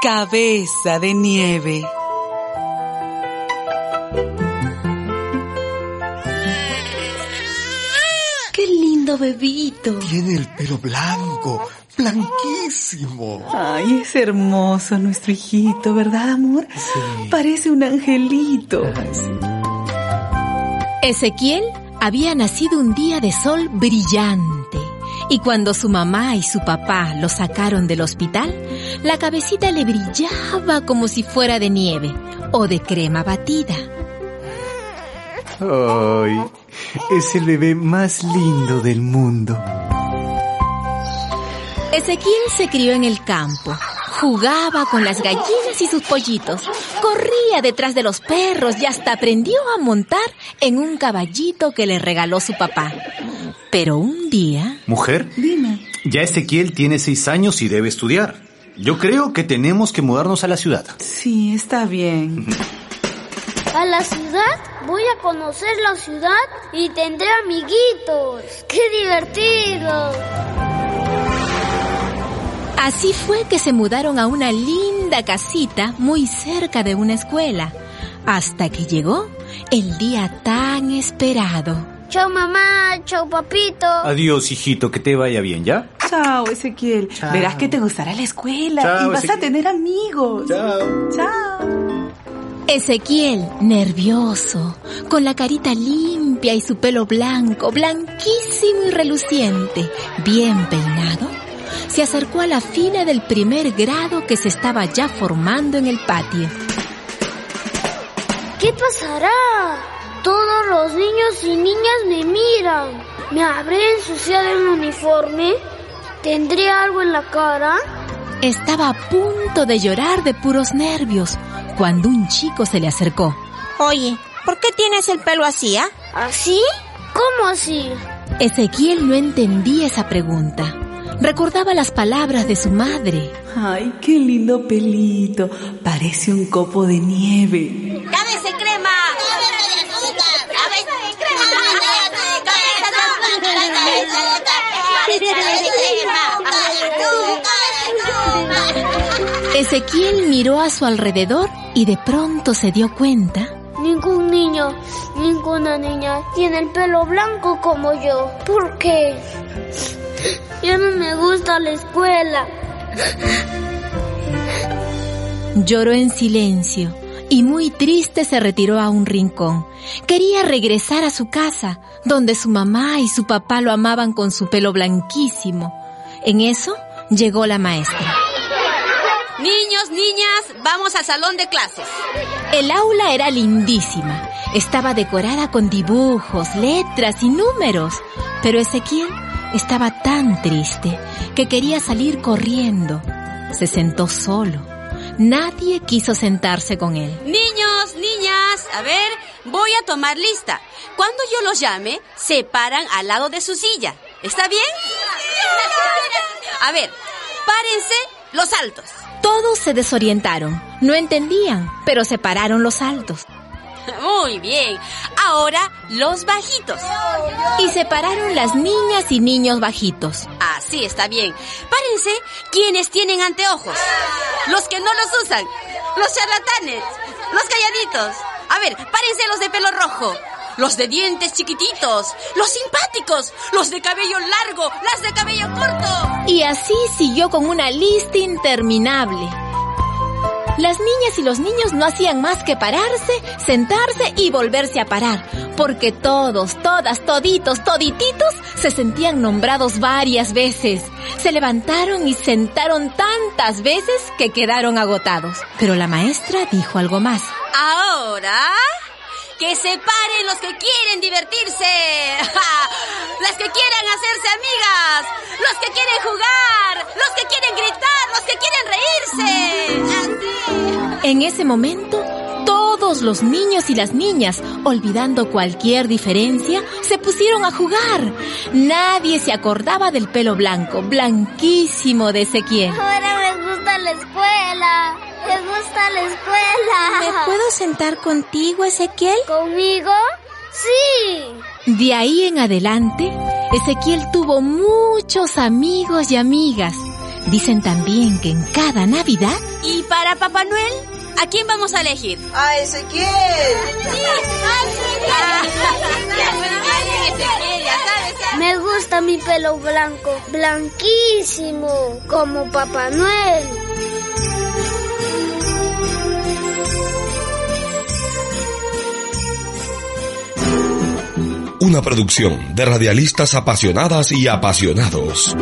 Cabeza de nieve. ¡Qué lindo bebito! Tiene el pelo blanco, blanquísimo. Ay, es hermoso nuestro hijito, ¿verdad, amor? Sí. Parece un angelito. Ezequiel había nacido un día de sol brillante. Y cuando su mamá y su papá lo sacaron del hospital, la cabecita le brillaba como si fuera de nieve o de crema batida. Ay, es el bebé más lindo del mundo. Ezequiel se crió en el campo, jugaba con las gallinas y sus pollitos, corría detrás de los perros y hasta aprendió a montar en un caballito que le regaló su papá. Pero un día... Mujer, Dime. ya Ezequiel tiene seis años y debe estudiar. Yo creo que tenemos que mudarnos a la ciudad. Sí, está bien. A la ciudad voy a conocer la ciudad y tendré amiguitos. ¡Qué divertido! Así fue que se mudaron a una linda casita muy cerca de una escuela, hasta que llegó el día tan esperado. Chao mamá, chao papito. Adiós, hijito, que te vaya bien, ¿ya? Chao, Ezequiel. Chao. Verás que te gustará la escuela Chao, y vas a tener amigos. Chao. Chao. Ezequiel, nervioso, con la carita limpia y su pelo blanco, blanquísimo y reluciente, bien peinado, se acercó a la fila del primer grado que se estaba ya formando en el patio. ¿Qué pasará? Todos los niños y niñas me miran. ¿Me habré ensuciado el uniforme? ¿Tendré algo en la cara? Estaba a punto de llorar de puros nervios cuando un chico se le acercó. Oye, ¿por qué tienes el pelo así, ah? ¿Así? ¿Cómo así? Ezequiel no entendía esa pregunta. Recordaba las palabras de su madre. Ay, qué lindo pelito. Parece un copo de nieve. ¡Cabeza Ezequiel miró a su alrededor y de pronto se dio cuenta Ningún niño, ninguna niña tiene el pelo blanco como yo. ¿Por qué? Ya no me gusta la escuela. Lloró en silencio y muy triste se retiró a un rincón. Quería regresar a su casa, donde su mamá y su papá lo amaban con su pelo blanquísimo. En eso llegó la maestra. Niños, niñas, vamos al salón de clases. El aula era lindísima. Estaba decorada con dibujos, letras y números. Pero Ezequiel estaba tan triste que quería salir corriendo. Se sentó solo. Nadie quiso sentarse con él. Niños, niñas, a ver, voy a tomar lista. Cuando yo los llame, se paran al lado de su silla. ¿Está bien? A ver, párense los altos. Todos se desorientaron. No entendían, pero separaron los altos. Muy bien. Ahora los bajitos. Y separaron las niñas y niños bajitos. Así está bien. Párense quienes tienen anteojos. Los que no los usan. Los charlatanes. Los calladitos. A ver, párense los de pelo rojo. Los de dientes chiquititos. Los simpáticos. Los de cabello largo. Las de cabello corto. Y así siguió con una lista interminable. Las niñas y los niños no hacían más que pararse, sentarse y volverse a parar, porque todos, todas, toditos, todititos se sentían nombrados varias veces. Se levantaron y sentaron tantas veces que quedaron agotados. Pero la maestra dijo algo más. Ahora... Que se paren los que quieren divertirse. Las que quieran hacerse amigas. Los que quieren jugar. En ese momento, todos los niños y las niñas, olvidando cualquier diferencia, se pusieron a jugar. Nadie se acordaba del pelo blanco, blanquísimo de Ezequiel. Ahora me gusta la escuela. Me gusta la escuela. ¿Me puedo sentar contigo, Ezequiel? ¿Conmigo? Sí. De ahí en adelante, Ezequiel tuvo muchos amigos y amigas. Dicen también que en cada Navidad... ¿Y para Papá Noel? ¿A quién vamos a elegir? ¡A Ezequiel! Me gusta mi pelo blanco, blanquísimo, como Papá Noel. Una producción de radialistas apasionadas y apasionados.